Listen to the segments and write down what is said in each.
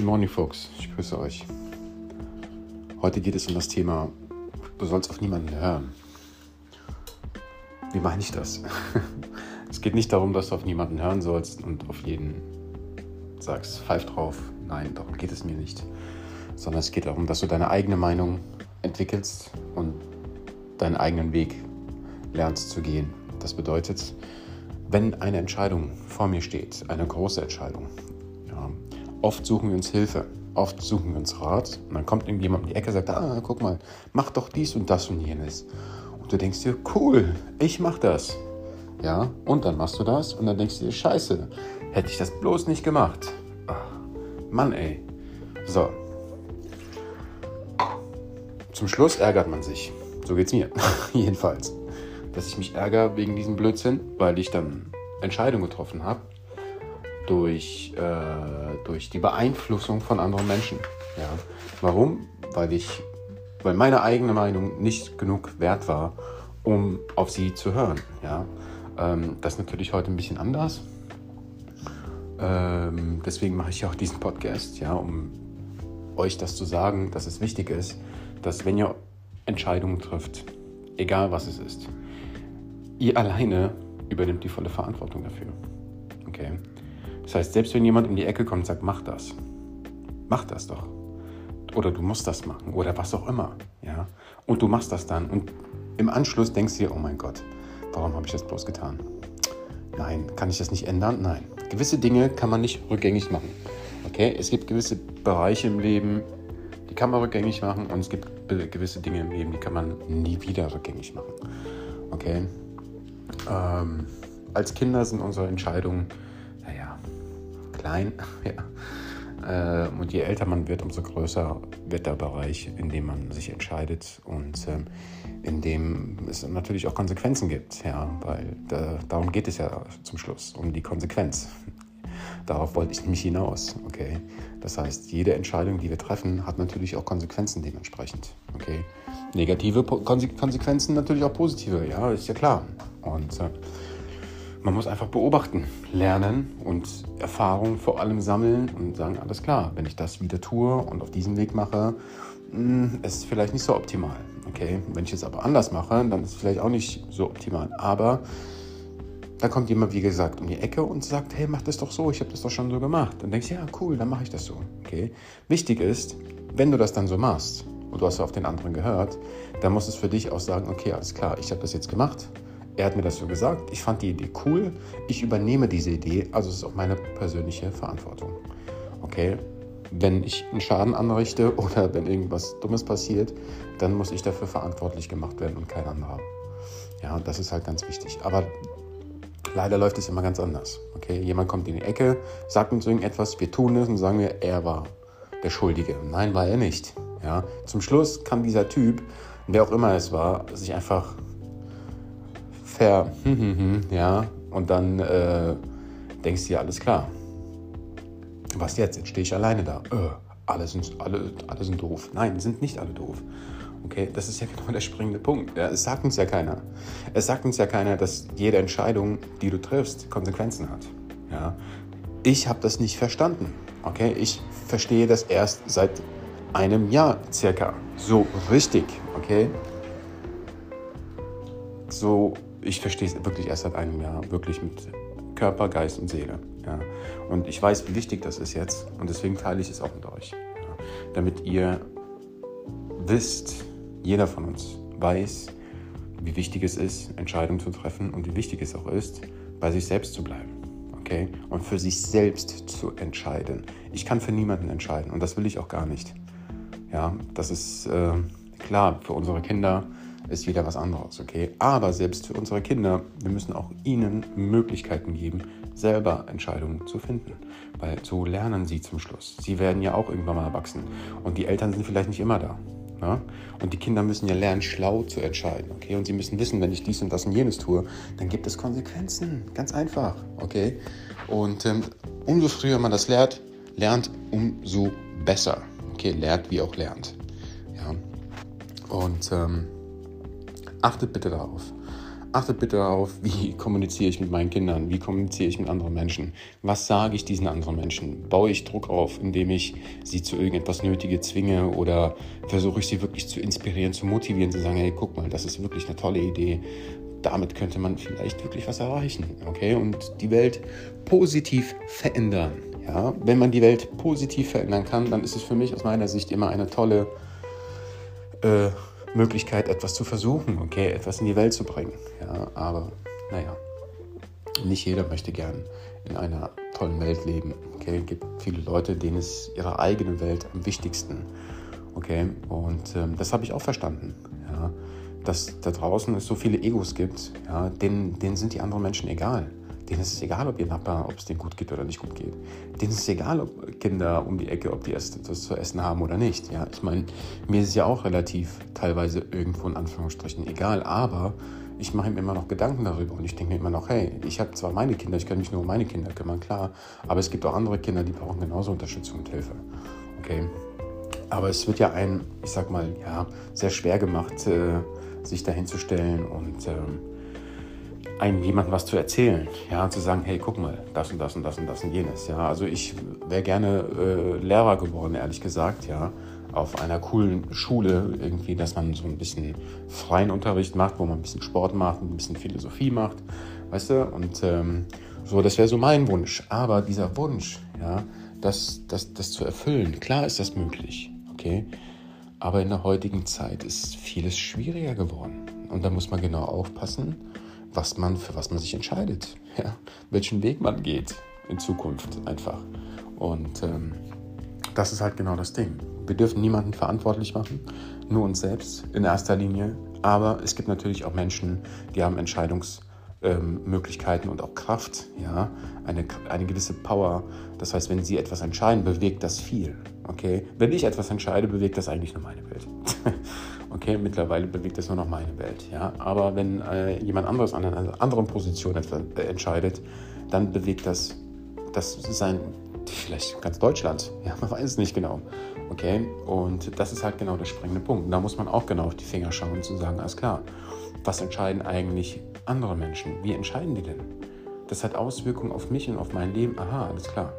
Good morning, folks. Ich grüße euch. Heute geht es um das Thema, du sollst auf niemanden hören. Wie meine ich das? es geht nicht darum, dass du auf niemanden hören sollst und auf jeden sagst, pfeif drauf. Nein, darum geht es mir nicht. Sondern es geht darum, dass du deine eigene Meinung entwickelst und deinen eigenen Weg lernst zu gehen. Das bedeutet, wenn eine Entscheidung vor mir steht, eine große Entscheidung, oft suchen wir uns Hilfe, oft suchen wir uns Rat und dann kommt irgendjemand um die Ecke und sagt, ah, guck mal, mach doch dies und das und jenes. Und du denkst dir, cool, ich mach das. Ja, und dann machst du das und dann denkst du dir, scheiße, hätte ich das bloß nicht gemacht. Ach, Mann, ey. So. Zum Schluss ärgert man sich. So geht's mir. Jedenfalls. Dass ich mich ärgere wegen diesem Blödsinn, weil ich dann Entscheidungen getroffen habe, durch, äh, durch die Beeinflussung von anderen Menschen. Ja. Warum? Weil ich, weil meine eigene Meinung nicht genug wert war, um auf sie zu hören. Ja. Ähm, das ist natürlich heute ein bisschen anders. Ähm, deswegen mache ich auch diesen Podcast, ja, um euch das zu sagen, dass es wichtig ist, dass wenn ihr Entscheidungen trifft, egal was es ist, ihr alleine übernimmt die volle Verantwortung dafür. Okay? Das heißt, selbst wenn jemand in die Ecke kommt und sagt, mach das, mach das doch. Oder du musst das machen oder was auch immer. Ja? Und du machst das dann und im Anschluss denkst du dir, oh mein Gott, warum habe ich das bloß getan? Nein, kann ich das nicht ändern? Nein. Gewisse Dinge kann man nicht rückgängig machen. Okay? Es gibt gewisse Bereiche im Leben, die kann man rückgängig machen und es gibt gewisse Dinge im Leben, die kann man nie wieder rückgängig machen. Okay? Ähm, als Kinder sind unsere Entscheidungen klein. ja. äh, und je älter man wird, umso größer wird der Bereich, in dem man sich entscheidet und ähm, in dem es natürlich auch Konsequenzen gibt. Ja, weil da, darum geht es ja zum Schluss, um die Konsequenz. Darauf wollte ich nämlich hinaus. Okay? Das heißt, jede Entscheidung, die wir treffen, hat natürlich auch Konsequenzen dementsprechend. Okay? Negative Konsequenzen, natürlich auch positive, ja, ist ja klar. Und äh, man muss einfach beobachten, lernen und Erfahrung vor allem sammeln und sagen, alles klar, wenn ich das wieder tue und auf diesem Weg mache, hm, ist es vielleicht nicht so optimal. Okay, wenn ich es aber anders mache, dann ist es vielleicht auch nicht so optimal. Aber da kommt jemand, wie gesagt, um die Ecke und sagt, hey, mach das doch so, ich habe das doch schon so gemacht. Dann denkst du, ja, cool, dann mache ich das so. Okay, wichtig ist, wenn du das dann so machst und du hast auf den anderen gehört, dann musst du es für dich auch sagen, okay, alles klar, ich habe das jetzt gemacht er hat mir das so gesagt, ich fand die Idee cool, ich übernehme diese Idee, also es ist auch meine persönliche Verantwortung. Okay, wenn ich einen Schaden anrichte oder wenn irgendwas Dummes passiert, dann muss ich dafür verantwortlich gemacht werden und kein anderer. Ja, das ist halt ganz wichtig. Aber leider läuft es immer ganz anders. Okay, jemand kommt in die Ecke, sagt uns irgendetwas, wir tun es und sagen wir, er war der Schuldige. Nein, war er nicht. Ja, zum Schluss kann dieser Typ, wer auch immer es war, sich einfach ver, hm, hm, hm, ja, und dann äh, denkst du dir, alles klar. Was jetzt? Jetzt stehe ich alleine da. Äh, alle, sind, alle, alle sind doof. Nein, sind nicht alle doof. Okay, das ist ja genau der springende Punkt. Ja, es sagt uns ja keiner. Es sagt uns ja keiner, dass jede Entscheidung, die du triffst, Konsequenzen hat. Ja? Ich habe das nicht verstanden. Okay, ich verstehe das erst seit einem Jahr circa. So richtig. Okay, so ich verstehe es wirklich erst seit einem Jahr, wirklich mit Körper, Geist und Seele. Ja. Und ich weiß, wie wichtig das ist jetzt und deswegen teile ich es auch mit euch. Ja. Damit ihr wisst, jeder von uns weiß, wie wichtig es ist, Entscheidungen zu treffen und wie wichtig es auch ist, bei sich selbst zu bleiben. Okay? Und für sich selbst zu entscheiden. Ich kann für niemanden entscheiden und das will ich auch gar nicht. Ja, das ist äh, klar für unsere Kinder ist wieder was anderes, okay? Aber selbst für unsere Kinder, wir müssen auch ihnen Möglichkeiten geben, selber Entscheidungen zu finden. Weil so lernen sie zum Schluss. Sie werden ja auch irgendwann mal erwachsen. Und die Eltern sind vielleicht nicht immer da. Ja? Ne? Und die Kinder müssen ja lernen, schlau zu entscheiden. Okay? Und sie müssen wissen, wenn ich dies und das und jenes tue, dann gibt es Konsequenzen. Ganz einfach. Okay? Und ähm, umso früher man das lernt, lernt, umso besser. Okay, lernt wie auch lernt. Ja. Und ähm, Achtet bitte darauf. achtet bitte darauf, wie kommuniziere ich mit meinen Kindern, wie kommuniziere ich mit anderen Menschen, was sage ich diesen anderen Menschen, baue ich Druck auf, indem ich sie zu irgendetwas Nötige zwinge? Oder versuche ich sie wirklich zu inspirieren, zu motivieren, zu sagen, hey, guck mal, das ist wirklich eine tolle Idee, damit könnte man vielleicht wirklich was erreichen, okay, und die Welt positiv verändern. Ja, wenn man die Welt positiv verändern kann, dann ist es für mich aus meiner Sicht immer eine tolle äh, Möglichkeit, etwas zu versuchen, okay, etwas in die Welt zu bringen. Ja, aber naja, nicht jeder möchte gern in einer tollen Welt leben. Okay, es gibt viele Leute, denen ist ihre eigene Welt am wichtigsten. Okay, und ähm, das habe ich auch verstanden. Ja, dass da draußen es so viele Egos gibt, ja, denen, denen sind die anderen Menschen egal. Denen ist es egal, ob ihr Nachbar, ob es denen gut geht oder nicht gut geht. Denen ist es egal, ob Kinder um die Ecke, ob die etwas zu essen haben oder nicht. Ja, ich meine, mir ist es ja auch relativ teilweise irgendwo in Anführungsstrichen egal, aber ich mache mir immer noch Gedanken darüber und ich denke mir immer noch, hey, ich habe zwar meine Kinder, ich kann mich nur um meine Kinder kümmern, klar, aber es gibt auch andere Kinder, die brauchen genauso Unterstützung und Hilfe. Okay? Aber es wird ja ein, ich sag mal, ja, sehr schwer gemacht, äh, sich dahinzustellen und ähm, einem jemandem was zu erzählen, ja, zu sagen, hey, guck mal, das und das und das und das und jenes, ja. Also ich wäre gerne äh, Lehrer geworden, ehrlich gesagt, ja, auf einer coolen Schule irgendwie, dass man so ein bisschen freien Unterricht macht, wo man ein bisschen Sport macht, ein bisschen Philosophie macht, weißt du, und ähm, so, das wäre so mein Wunsch. Aber dieser Wunsch, ja, das, das, das zu erfüllen, klar ist das möglich, okay, aber in der heutigen Zeit ist vieles schwieriger geworden und da muss man genau aufpassen, was man, für was man sich entscheidet, ja, welchen Weg man geht in Zukunft einfach. Und ähm, das ist halt genau das Ding. Wir dürfen niemanden verantwortlich machen, nur uns selbst in erster Linie. Aber es gibt natürlich auch Menschen, die haben Entscheidungsmöglichkeiten ähm, und auch Kraft, ja, eine, eine gewisse Power. Das heißt, wenn sie etwas entscheiden, bewegt das viel. Okay? Wenn ich etwas entscheide, bewegt das eigentlich nur meine Welt. okay, mittlerweile bewegt es nur noch meine Welt. Ja? Aber wenn äh, jemand anderes an einer anderen Position äh, entscheidet, dann bewegt das, das sein, vielleicht ganz Deutschland. Ja, man weiß es nicht genau. Okay, und das ist halt genau der springende Punkt. Und da muss man auch genau auf die Finger schauen und zu sagen, alles klar, was entscheiden eigentlich andere Menschen? Wie entscheiden die denn? Das hat Auswirkungen auf mich und auf mein Leben. Aha, alles klar.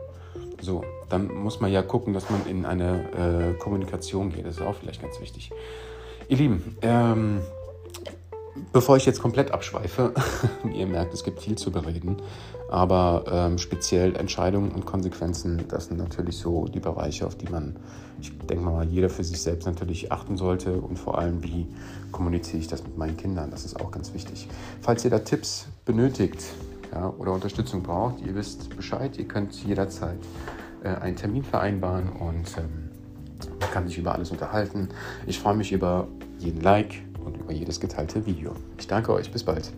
So, dann muss man ja gucken, dass man in eine äh, Kommunikation geht. Das ist auch vielleicht ganz wichtig. Ihr Lieben, ähm, bevor ich jetzt komplett abschweife, ihr merkt, es gibt viel zu bereden, aber ähm, speziell Entscheidungen und Konsequenzen, das sind natürlich so die Bereiche, auf die man, ich denke mal, jeder für sich selbst natürlich achten sollte und vor allem, wie kommuniziere ich das mit meinen Kindern, das ist auch ganz wichtig. Falls ihr da Tipps benötigt ja, oder Unterstützung braucht, ihr wisst Bescheid, ihr könnt jederzeit äh, einen Termin vereinbaren und ähm, kann sich über alles unterhalten. Ich freue mich über jeden Like und über jedes geteilte Video. Ich danke euch. Bis bald.